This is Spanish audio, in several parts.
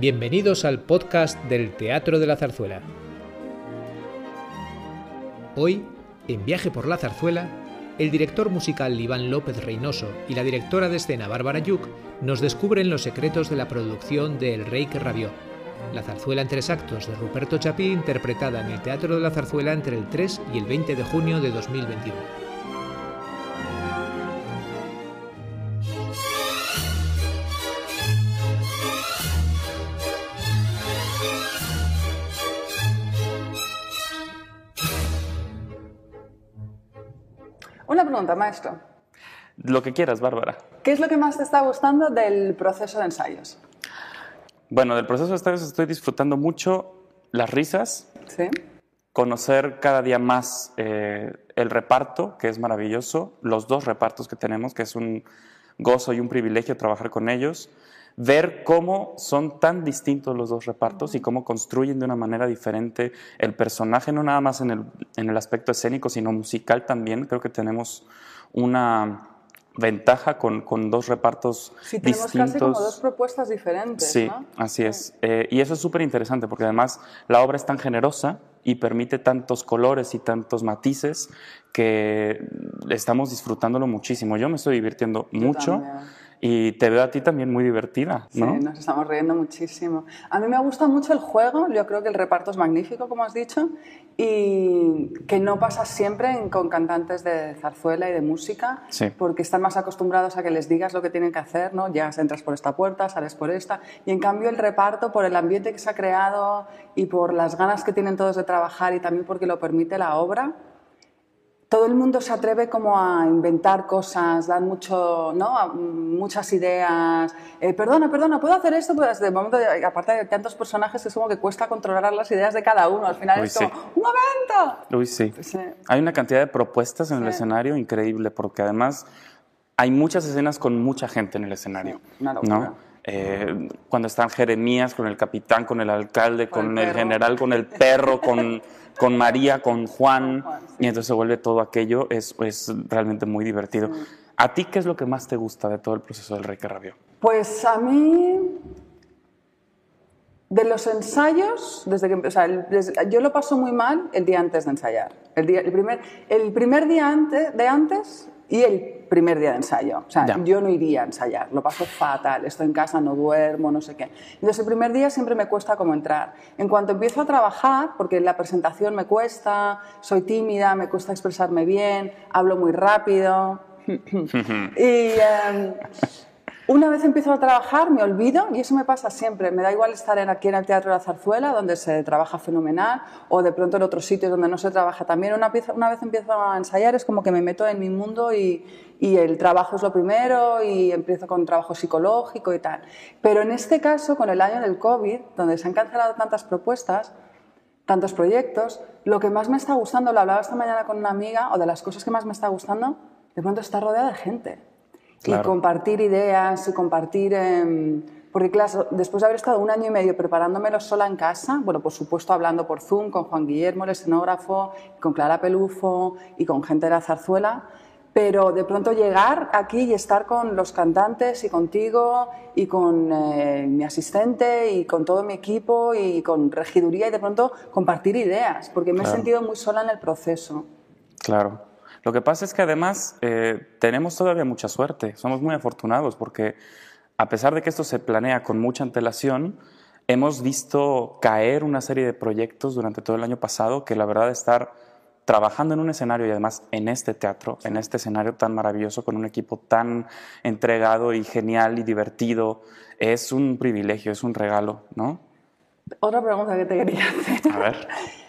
Bienvenidos al podcast del Teatro de la Zarzuela. Hoy, en Viaje por la Zarzuela, el director musical Iván López Reynoso y la directora de escena Bárbara Yuk nos descubren los secretos de la producción de El Rey que rabió, la zarzuela en tres actos de Ruperto Chapí interpretada en el Teatro de la Zarzuela entre el 3 y el 20 de junio de 2021. Pregunta, maestro. Lo que quieras, Bárbara. ¿Qué es lo que más te está gustando del proceso de ensayos? Bueno, del proceso de ensayos estoy disfrutando mucho las risas, ¿Sí? conocer cada día más eh, el reparto, que es maravilloso, los dos repartos que tenemos, que es un gozo y un privilegio trabajar con ellos, ver cómo son tan distintos los dos repartos y cómo construyen de una manera diferente el personaje, no nada más en el, en el aspecto escénico, sino musical también. Creo que tenemos una ventaja con, con dos repartos Sí, tenemos distintos. casi como dos propuestas diferentes, Sí, ¿no? así es. Eh, y eso es súper interesante porque además la obra es tan generosa y permite tantos colores y tantos matices que estamos disfrutándolo muchísimo. Yo me estoy divirtiendo Yo mucho también. Y te veo a ti también muy divertida, ¿no? Sí, nos estamos riendo muchísimo. A mí me gusta mucho el juego, yo creo que el reparto es magnífico, como has dicho, y que no pasa siempre en- con cantantes de zarzuela y de música, Sí. porque están más acostumbrados a que les digas lo que tienen que hacer, ¿no? Llegas, entras por esta puerta, sales por esta, y en cambio el reparto, por el ambiente que se ha creado y por las ganas que tienen todos de trabajar y también porque lo permite la obra, todo el mundo se atreve como a inventar cosas, dan mucho, ¿no? A- muchas ideas. Eh, perdona, perdona, ¿puedo hacer esto? Pues de momento, aparte de tantos personajes, es como que cuesta controlar las ideas de cada uno. Al final Uy, es como, sí. ¡un momento! Uy, sí. Sí. Hay una cantidad de propuestas en el escenario increíble porque además hay muchas escenas con mucha gente en el escenario. Una. ¿no? Eh, cuando están Jeremías con el capitán, con el alcalde, Con con, el el, general, con el perro, con, con María, con Juan, Juan, sí. y entonces se vuelve todo aquello, es, es realmente muy divertido. ¿A ti qué es lo que más te gusta de todo el proceso del Rey que rabió? Pues a mí, de los ensayos, desde que o sea, el- desde- yo lo paso muy mal el día antes de ensayar. El, día, el, primer, el primer día antes, de antes y el primer día de ensayo. O sea, Ya. yo no iría a ensayar, lo paso fatal, estoy en casa, no duermo, no sé qué. Entonces el primer día siempre me cuesta como entrar. En cuanto empiezo a trabajar, porque la presentación me cuesta, soy tímida, me cuesta expresarme bien, hablo muy rápido. y em, una vez empiezo a trabajar me olvido y eso me pasa siempre. Me da igual estar aquí en el Teatro de la Zarzuela, donde se trabaja fenomenal, o de pronto en otros sitios donde no se trabaja también. Una vez empiezo a ensayar es como que me meto en mi mundo y, y el trabajo es lo primero y empiezo con trabajo psicológico y tal. Pero en este caso, con el año del COVID, donde se han cancelado tantas propuestas, tantos proyectos, lo que más me está gustando, lo hablaba esta mañana con una amiga, o de las cosas que más me está gustando, de pronto estar rodeada de gente. Y compartir ideas y compartir... em, porque claro, después de haber estado un año y medio preparándomelo sola en casa, bueno, por supuesto hablando por Zoom con Juan Guillermo, el escenógrafo, con Clara Pelufo y con gente de la zarzuela, pero de pronto llegar aquí y estar con los cantantes y contigo y con eh, mi asistente y con todo mi equipo y con regiduría y de pronto compartir ideas, porque me he sentido muy sola en el proceso. Claro. Lo que pasa es que además eh, tenemos todavía mucha suerte, somos muy afortunados porque a pesar de que esto se planea con mucha antelación, hemos visto caer una serie de proyectos durante todo el año pasado que la verdad estar trabajando en un escenario y además en este teatro, en este escenario tan maravilloso con un equipo tan entregado y genial y divertido, es un privilegio, es un regalo, ¿no? Otra pregunta que te quería hacer. A ver.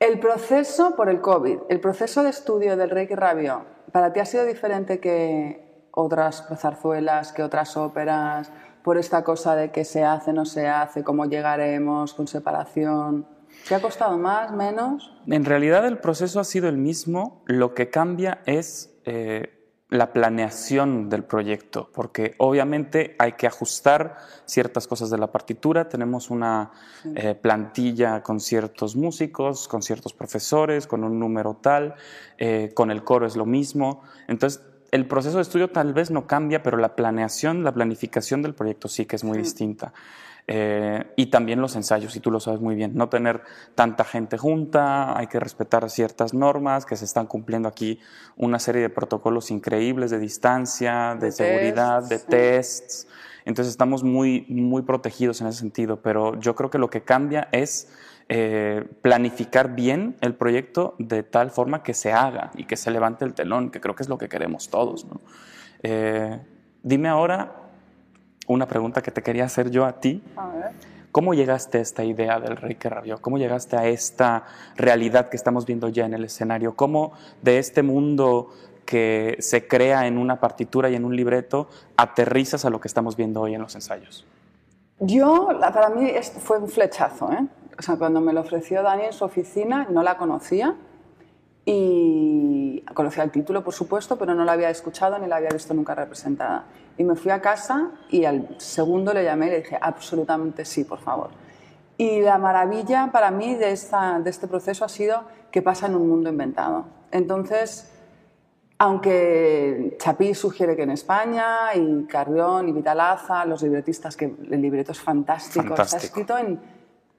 El proceso por el COVID, el proceso de estudio del Rey que rabió, ¿para ti ha sido diferente que otras zarzuelas, que otras óperas, por esta cosa de que se hace, no se hace, cómo llegaremos, con separación? ¿Te ha costado más, menos? En realidad el proceso ha sido el mismo, lo que cambia es eh, la planeación del proyecto, porque obviamente hay que ajustar ciertas cosas de la partitura, tenemos una eh, plantilla con ciertos músicos, con ciertos profesores, con un número tal, eh, con el coro es lo mismo, entonces el proceso de estudio tal vez no cambia, pero la planeación, la planificación del proyecto sí que es muy distinta. Eh, y también los ensayos, y tú lo sabes muy bien, no tener tanta gente junta, hay que respetar ciertas normas, que se están cumpliendo aquí una serie de protocolos increíbles de distancia, de, seguridad, de tests. Entonces estamos muy, muy protegidos en ese sentido, pero yo creo que lo que cambia es eh, planificar bien el proyecto de tal forma que se haga y que se levante el telón, que creo que es lo que queremos todos. Eh, dime ahora una pregunta que te quería hacer yo a ti. ¿Cómo llegaste a esta idea del rey que rabió? ¿Cómo llegaste a esta realidad que estamos viendo ya en el escenario? ¿Cómo de este mundo que se crea en una partitura y en un libreto aterrizas a lo que estamos viendo hoy en los ensayos? Yo, para mí fue un flechazo. ¿eh? O sea, cuando me lo ofreció Dani en su oficina, no la conocía y conocía el título, por supuesto, pero no la había escuchado ni la había visto nunca representada. Y me fui a casa y al segundo le llamé y le dije, absolutamente sí, por favor. Y la maravilla para mí de, esta, de este proceso ha sido que pasa en un mundo inventado. Entonces, aunque Chapí sugiere que en España, y Carrión y Vitalaza, los libretistas, que el libreto es fantástico, fantástico. está escrito en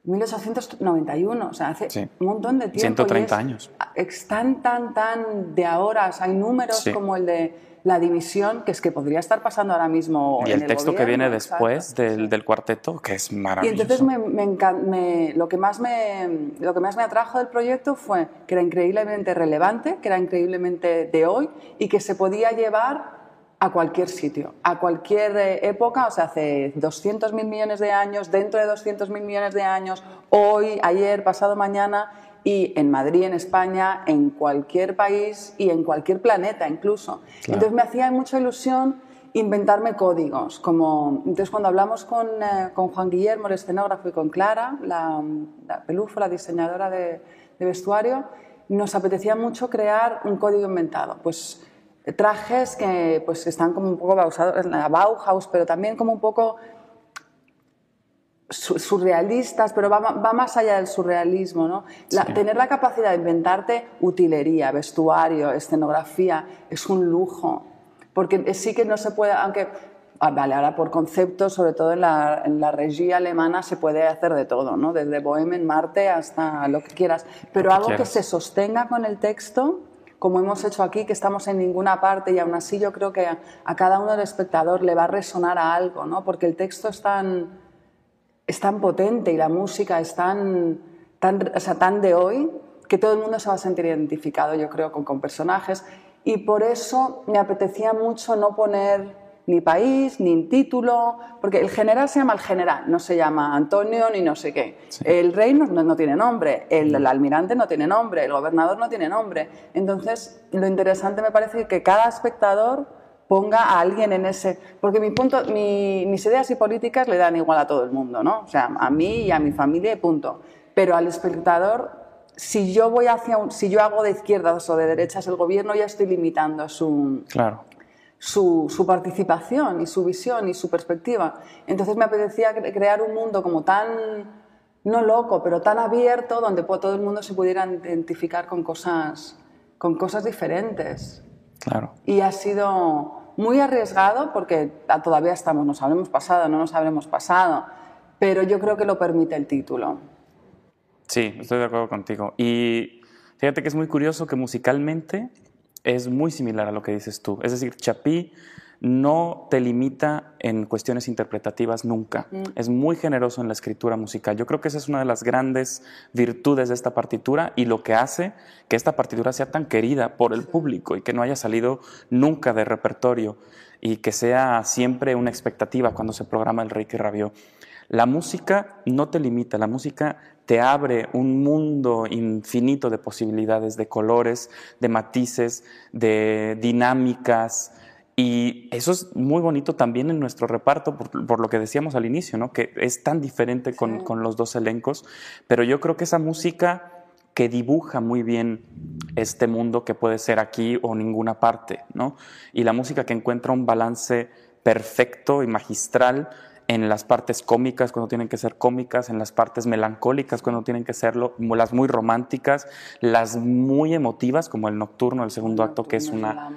1891, o sea, hace un montón de tiempo. 130 años. Es tan, tan, tan de ahora. Hay números como el de la división, que es que podría estar pasando ahora mismo. Y el, texto que viene después del, del, cuarteto, que es maravilloso. Y entonces me, lo, que más me, lo que más me atrajo del proyecto fue que era increíblemente relevante, que era increíblemente de hoy y que se podía llevar a cualquier sitio, a cualquier eh, época, o sea, hace 200.000 millones de años, dentro de 200.000 millones de años, hoy, ayer, pasado mañana, y en Madrid, en España, en cualquier país y en cualquier planeta incluso. Entonces me hacía mucha ilusión inventarme códigos, como entonces cuando hablamos con, eh, con Juan Guillermo, el escenógrafo, y con Clara, la, la pelufo, la diseñadora de, de vestuario, nos apetecía mucho crear un código inventado. Pues trajes que pues, están como un poco basados en la Bauhaus, pero también como un poco surrealistas, pero va, más allá del surrealismo. ¿no? Tener la capacidad de inventarte utilería, vestuario, escenografía, es un lujo, porque sí que no se puede, aunque, ah, vale, ahora por conceptos, sobre todo en la, en la regia alemana, se puede hacer de todo, ¿no? desde Bohème Marte hasta lo que quieras, pero algo que se sostenga con el texto como hemos hecho aquí, que estamos en ninguna parte y aún así yo creo que a, cada uno del espectador le va a resonar a algo, ¿no? porque el texto es tan, es tan potente y la música es tan, tan, o tan de hoy que todo el mundo se va a sentir identificado, yo creo, con, con personajes. Y por eso me apetecía mucho no poner ni país, ni título, porque el general se llama el general, no se llama Antonio ni no sé qué. El rey no, no, tiene nombre, el, el, almirante no tiene nombre, el gobernador no tiene nombre. Entonces, lo interesante me parece que cada espectador ponga a alguien en ese... Porque mi punto, mi, mis ideas y políticas le dan igual a todo el mundo, ¿no? O sea, a mí y a mi familia y punto. Pero al espectador si yo voy hacia un, si yo hago de izquierdas o de derechas el gobierno ya estoy limitando su claro su, participación y su visión y su perspectiva. Entonces me apetecía crear un mundo como tan, no loco, pero tan abierto, donde todo el mundo se pudiera identificar con cosas, con cosas diferentes. Claro. Y ha sido muy arriesgado porque todavía estamos, nos habremos pasado, no nos habremos pasado, pero yo creo que lo permite el título. Sí, estoy de acuerdo contigo. Y fíjate que es muy curioso que musicalmente es muy similar a lo que dices tú. Es decir, Chapí no te limita en cuestiones interpretativas nunca. Mm. Es muy generoso en la escritura musical. Yo creo que esa es una de las grandes virtudes de esta partitura y lo que hace que esta partitura sea tan querida por el público y que no haya salido nunca de repertorio y que sea siempre una expectativa cuando se programa el Rey que rabió. La música no te limita, la música te abre un mundo infinito de posibilidades, de colores, de matices, de dinámicas. Y eso es muy bonito también en nuestro reparto, por, lo que decíamos al inicio, ¿no? que es tan diferente con, con, los dos elencos, pero yo creo que esa música que dibuja muy bien este mundo que puede ser aquí o ninguna parte, ¿no? y la música que encuentra un balance perfecto y magistral en las partes cómicas cuando tienen que ser cómicas, en las partes melancólicas cuando tienen que serlo, las muy románticas, las muy emotivas como el nocturno, el segundo acto, que es una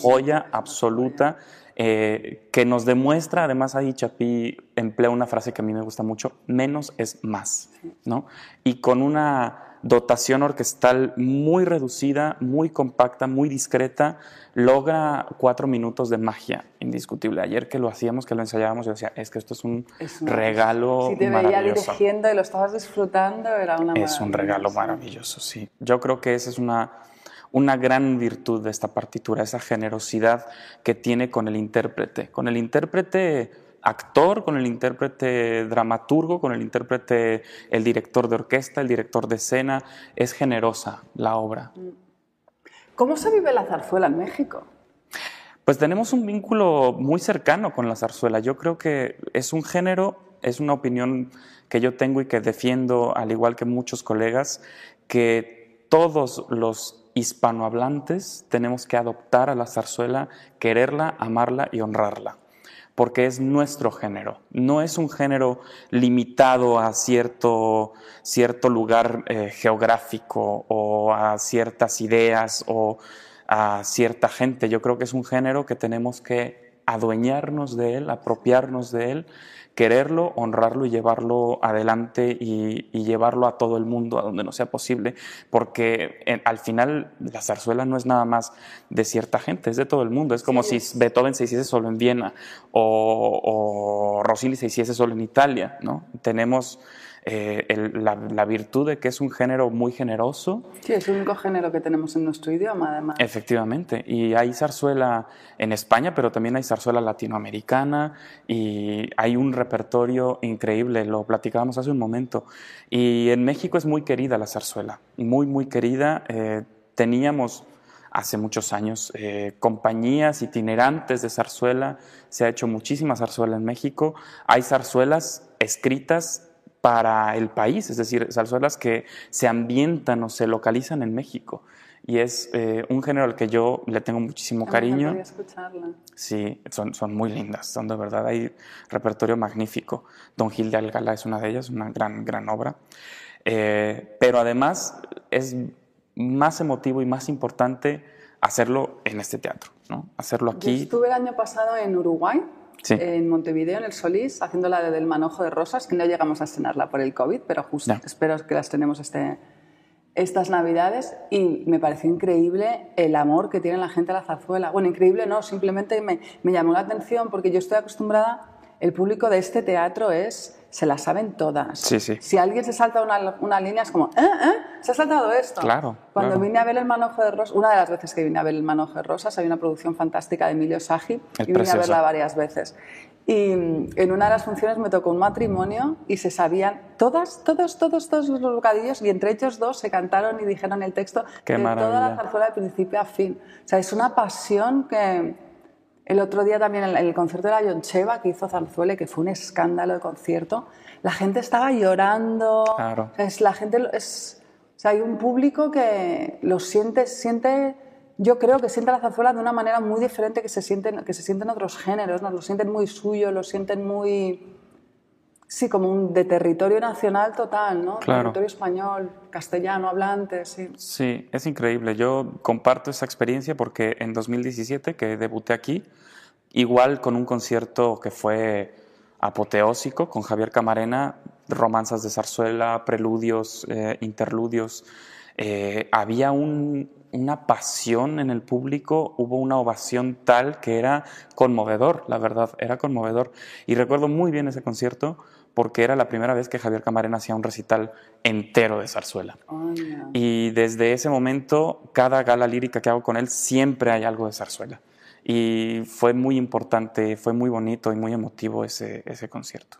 joya absoluta. Eh, que nos demuestra, además ahí Chapí emplea una frase que a mí me gusta mucho, menos es más, ¿no? Y con una dotación orquestal muy reducida, muy compacta, muy discreta, logra cuatro minutos de magia indiscutible. Ayer que lo hacíamos, que lo ensayábamos, yo decía, es que esto es un regalo Si te veía dirigiendo y lo estabas disfrutando, era una Es un regalo maravilloso, sí. Yo creo que esa es una, una gran virtud de esta partitura, esa generosidad que tiene con el intérprete. Con el intérprete actor, con el intérprete dramaturgo, con el intérprete, el director de orquesta, el director de escena. Es generosa la obra. ¿Cómo se vive la zarzuela en México? Pues tenemos un vínculo muy cercano con la zarzuela. Yo creo que es un género, es una opinión que yo tengo y que defiendo, al igual que muchos colegas, que todos los hispanohablantes tenemos que adoptar a la zarzuela, quererla, amarla y honrarla porque es nuestro género. No es un género limitado a cierto, cierto lugar eh, geográfico o a ciertas ideas o a cierta gente. Yo creo que es un género que tenemos que adueñarnos de él, apropiarnos de él quererlo, honrarlo y llevarlo adelante y, llevarlo a todo el mundo, a donde no sea posible, porque al final la zarzuela no es nada más de cierta gente, es de todo el mundo. Es como si Beethoven se hiciese solo en Viena o, o Rossini se hiciese solo en Italia, ¿no? Tenemos eh, la, virtud de que es un género muy generoso. Sí, es el único género que tenemos en nuestro idioma, además. Efectivamente, y hay zarzuela en España, pero también hay zarzuela latinoamericana y hay un repertorio increíble, lo platicábamos hace un momento. Y en México es muy querida la zarzuela, muy, muy querida. Eh, teníamos hace muchos años eh, compañías itinerantes de zarzuela, se ha hecho muchísima zarzuela en México, hay zarzuelas escritas para el país, es decir, zarzuelas que se ambientan o se localizan en México. Y es eh, un género al que yo le tengo muchísimo cariño. Me escucharla. Sí, son, son muy lindas, son de verdad, hay repertorio magnífico. Don Gil de Algala es una de ellas, una gran, gran obra. Eh, pero además es más emotivo y más importante hacerlo en este teatro, ¿no? Hacerlo aquí. Yo estuve el año pasado en Uruguay en Montevideo, en el Solís, haciendo la del manojo de rosas, que no llegamos a estrenarla por el COVID, pero justo espero que las tenemos este, estas Navidades. Y me pareció increíble el amor que tiene la gente a la zarzuela. Bueno, increíble no, simplemente me, me llamó la atención porque yo estoy acostumbrada, el público de este teatro es se las saben todas. Sí, sí. Si alguien se salta una, una línea es como, ¿eh? ¿eh? ¿Se ha saltado esto? Claro. Cuando vine a ver el Manojo de Rosas, una de las veces que vine a ver el Manojo de Rosas, hay una producción fantástica de Emilio Sagi y vine a verla varias veces. Y en una de las funciones me tocó un matrimonio y se sabían todas, todos, todos, todos los bocadillos y entre ellos dos se cantaron y dijeron el texto Qué de maravilla. toda la zarzuela de principio a fin. O sea, es una pasión que el otro día también en el concierto de la Yoncheva que hizo Zarzuela, que fue un escándalo de concierto, la gente estaba llorando. Claro. Es, la gente es, o sea, hay un público que lo siente, siente, yo creo que siente la zarzuela de una manera muy diferente que se sienten, que se sienten otros géneros, ¿no? lo sienten muy suyo, lo sienten muy, sí, como un de territorio nacional total, ¿no? Claro. Territorio español, castellano, hablante, sí. Sí, es increíble. Yo comparto esa experiencia porque en 2017, que debuté aquí, igual con un concierto que fue apoteósico con Javier Camarena, romanzas de zarzuela, preludios, eh, interludios. Eh, había una pasión en el público, hubo una ovación tal que era conmovedor, la verdad, era conmovedor. Y recuerdo muy bien ese concierto porque era la primera vez que Javier Camarena hacía un recital entero de zarzuela. Y desde ese momento, cada gala lírica que hago con él, siempre hay algo de zarzuela. Y fue muy importante, fue muy bonito y muy emotivo ese, ese concierto.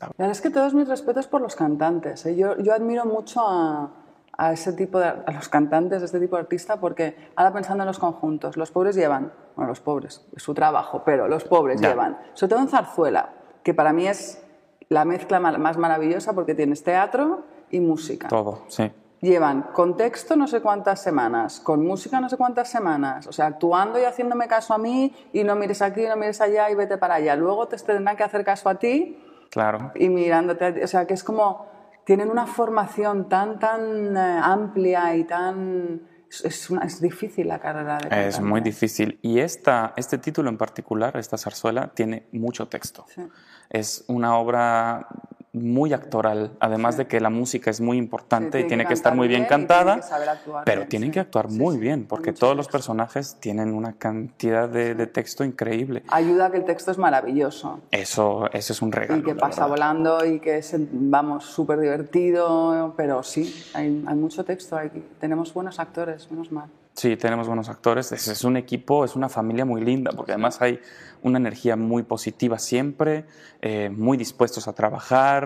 La verdad es que todos mis respetos por los cantantes. ¿eh? Yo, yo, admiro mucho a, a, ese tipo de, a los cantantes de este tipo de artista porque ahora pensando en los conjuntos, los pobres llevan, bueno, los pobres, es su trabajo, pero los pobres Ya. llevan, sobre todo en zarzuela, que para mí es la mezcla más maravillosa porque tienes teatro y música. Todo, sí. Llevan contexto no sé cuántas semanas, con música no sé cuántas semanas, o sea, actuando y haciéndome caso a mí y no mires aquí, no mires allá y vete para allá. Luego te tendrán que hacer caso a ti Claro. Y mirándote, o sea, que es como, tienen una formación tan, tan eh, amplia y tan... Es, una- es difícil la carrera de Es muy difícil. Y esta, este título en particular, esta zarzuela, tiene mucho texto. Sí. Es una obra muy actoral, además de que la música es muy importante Sí, y tiene que cantar estar muy bien tienen cantada, que saber actuar pero bien, tienen sí. que actuar Sí, muy sí, bien, porque mucho todos los texto. personajes tienen una cantidad de, de texto increíble. Ayuda a que el texto es maravilloso. Eso, eso es un regalo. y que pasa verdad. volando y que es, vamos, súper divertido, pero sí, hay, hay mucho texto aquí. Tenemos buenos actores, menos mal. Sí, tenemos buenos actores. Es, es un equipo, es una familia muy linda, porque además hay una energía muy positiva siempre, eh, muy dispuestos a trabajar,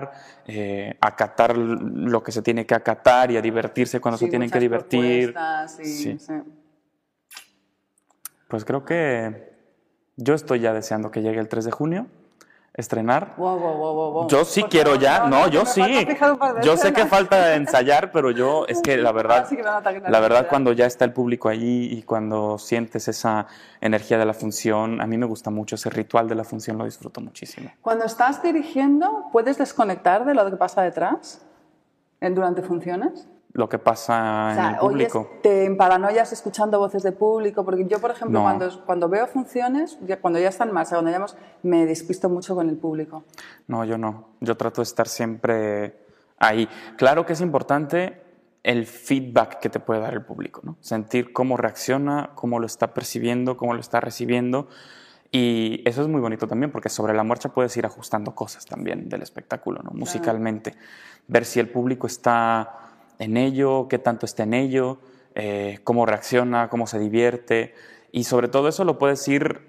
eh, acatar lo que se tiene que acatar y a divertirse cuando Sí, se tienen que divertir. y- Sí. sí. Pues creo que yo estoy ya deseando que llegue el 3 de junio, estrenar. Wow, wow, wow, wow, wow. Yo sí quiero ya, no, yo sí. Yo sé que falta ensayar, pero yo es que la verdad, sí que la verdad cuando ya está el público allí y cuando sientes esa energía de la función, a mí me gusta mucho ese ritual de la función, lo disfruto muchísimo. Cuando estás dirigiendo, ¿puedes desconectar de lo que pasa detrás durante funciones? Lo que pasa O en sea, el oyes, público. te emparanoias escuchando voces de público, porque yo, por ejemplo, No. cuando, cuando veo funciones, ya- cuando ya está en marcha, cuando ya hemos, me despisto mucho con el público. No, yo no. Yo trato de estar siempre ahí. Claro que es importante el feedback que te puede dar el público, ¿no? Sentir cómo reacciona, cómo lo está percibiendo, cómo lo está recibiendo. Y eso es muy bonito también, porque sobre la marcha puedes ir ajustando cosas también del espectáculo, ¿no? Musicalmente. Ver si el público está en ello, qué tanto está en ello, eh, cómo reacciona, cómo se divierte. Y sobre todo eso lo puedes ir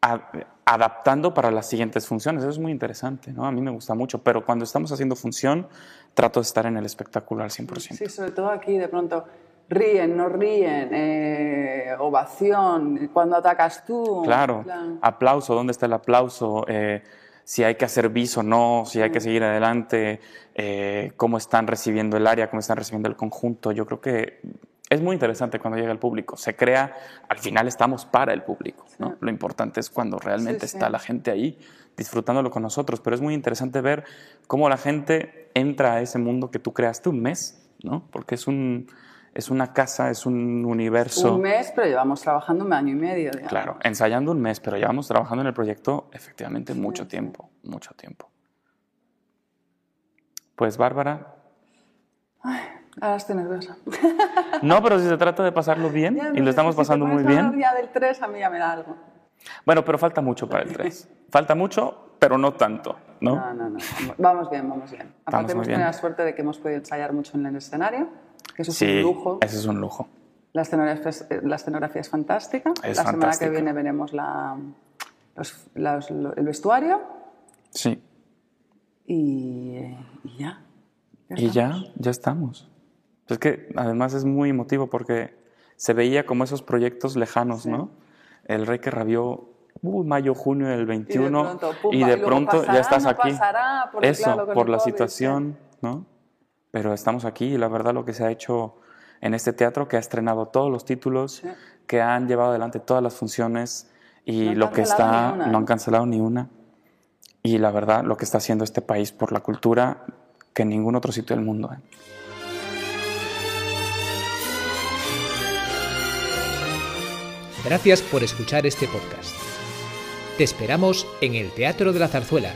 a- adaptando para las siguientes funciones. Eso es muy interesante, ¿no? A mí me gusta mucho, pero cuando estamos haciendo función, trato de estar en el espectáculo al 100%. Sí, sobre todo aquí, de pronto, ríen, no ríen, eh, ovación, cuando atacas tú. Claro, Plan- aplauso, ¿dónde está el aplauso? Eh, si hay que hacer bis o no, si hay que seguir adelante, eh, cómo están recibiendo el área, cómo están recibiendo el conjunto. Yo creo que es muy interesante cuando llega el público. Se crea, al final estamos para el público. ¿no? Lo importante es cuando realmente Sí, sí. está la gente ahí disfrutándolo con nosotros, pero es muy interesante ver cómo la gente entra a ese mundo que tú creaste un mes, ¿no? Porque es, un, es una casa, es un universo. Un mes, pero llevamos trabajando un año y medio. digamos. Claro, ensayando un mes, pero llevamos trabajando en el proyecto efectivamente mucho tiempo, mucho tiempo. Pues Bárbara, Ahora estoy nerviosa. no, pero si se trata de pasarlo bien Ya, y lo estamos si pasando muy bien. Ya del 3 a mí ya me da algo. Bueno, pero falta mucho para el 3. Falta mucho, pero no tanto, ¿no? No, no, no. Vamos bien, vamos bien. Aparte hemos tenido la suerte de que hemos podido ensayar mucho en el escenario, que eso es Sí, un lujo. ese es un lujo. La escenografía, es- eh, la escenografía es fantástica. Es la semana fantástica. que viene veremos la, los- los- lo- el vestuario Sí. y, y ya. Ya Y ya, ya estamos. Es que además es muy emotivo porque se veía como esos proyectos lejanos, ¿no? El rey que rabió, uh, mayo, junio del 21, pronto, pumba, y de pronto pasará, ya estás no aquí. pasará, porque Eso, claro, por la COVID, situación, ¿no? Pero estamos aquí y la verdad lo que se ha hecho en este teatro, que ha estrenado todos los títulos, Sí. que han llevado adelante todas las funciones y No lo que está, no han cancelado ni una. Y la verdad, lo que está haciendo este país por la cultura, que en ningún otro sitio del mundo. ¿eh? Gracias por escuchar este podcast. Te esperamos en el Teatro de la Zarzuela,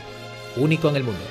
único en el mundo.